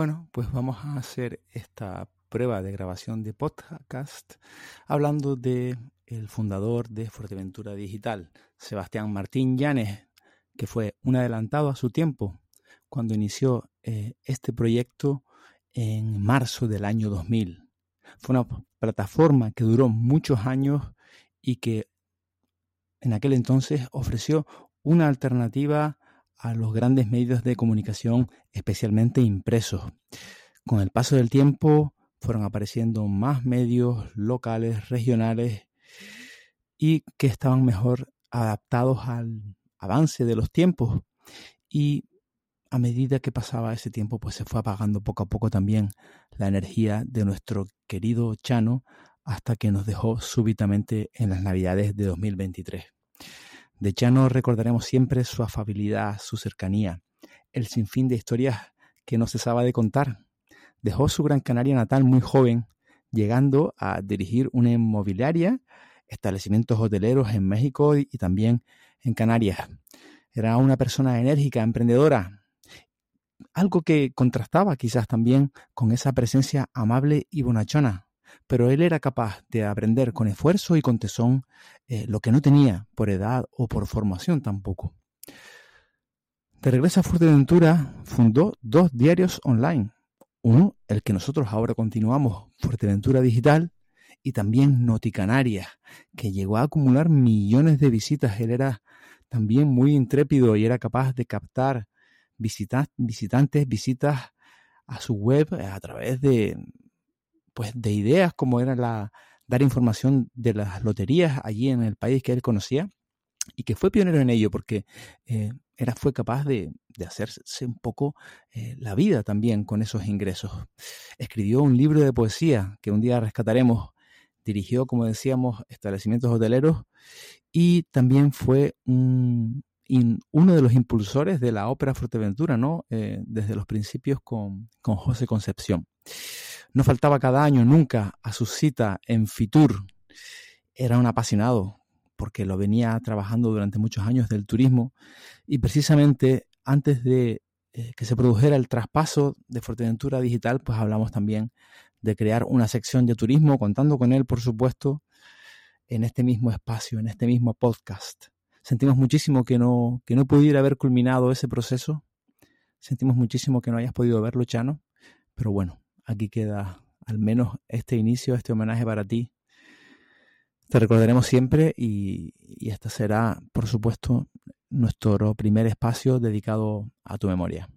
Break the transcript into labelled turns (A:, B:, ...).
A: Bueno, pues vamos a hacer esta prueba de grabación de podcast hablando de el fundador de Fuerteventura Digital, Sebastián Martín Llanes, que fue un adelantado a su tiempo cuando inició eh, este proyecto en marzo del año 2000. Fue una plataforma que duró muchos años y que en aquel entonces ofreció una alternativa a los grandes medios de comunicación, especialmente impresos. Con el paso del tiempo fueron apareciendo más medios locales, regionales y que estaban mejor adaptados al avance de los tiempos. Y a medida que pasaba ese tiempo, pues se fue apagando poco a poco también la energía de nuestro querido Chano hasta que nos dejó súbitamente en las Navidades de 2023. De Chano recordaremos siempre su afabilidad, su cercanía, el sinfín de historias que no cesaba de contar. Dejó su Gran Canaria natal muy joven, llegando a dirigir una inmobiliaria, establecimientos hoteleros en México y también en Canarias. Era una persona enérgica, emprendedora, algo que contrastaba quizás también con esa presencia amable y bonachona pero él era capaz de aprender con esfuerzo y con tesón eh, lo que no tenía por edad o por formación tampoco. De regreso a Fuerteventura, fundó dos diarios online. Uno, el que nosotros ahora continuamos, Fuerteventura Digital, y también Noticanaria, que llegó a acumular millones de visitas. Él era también muy intrépido y era capaz de captar visitantes, visitas a su web a través de, pues de ideas como era la dar información de las loterías allí en el país que él conocía y que fue pionero en ello porque eh, era, fue capaz de, hacerse un poco eh, la vida también con esos ingresos. Escribió un libro de poesía que un día rescataremos, dirigió, como decíamos, establecimientos hoteleros y también fue un, uno de los impulsores de la ópera Fuerteventura, ¿no? Eh, desde los principios con, con José Concepción. No faltaba cada año nunca a su cita en Fitur. Era un apasionado porque lo venía trabajando durante muchos años del turismo y precisamente antes de eh, que se produjera el traspaso de Fuerteventura Digital, pues hablamos también de crear una sección de turismo, contando con él, por supuesto, en este mismo espacio, en este mismo podcast. Sentimos muchísimo que no, que no pudiera haber culminado ese proceso. Sentimos muchísimo que no hayas podido verlo, Chano. Pero bueno, aquí queda al menos este inicio, este homenaje para ti. Te recordaremos siempre y, y este será, por supuesto, nuestro primer espacio dedicado a tu memoria.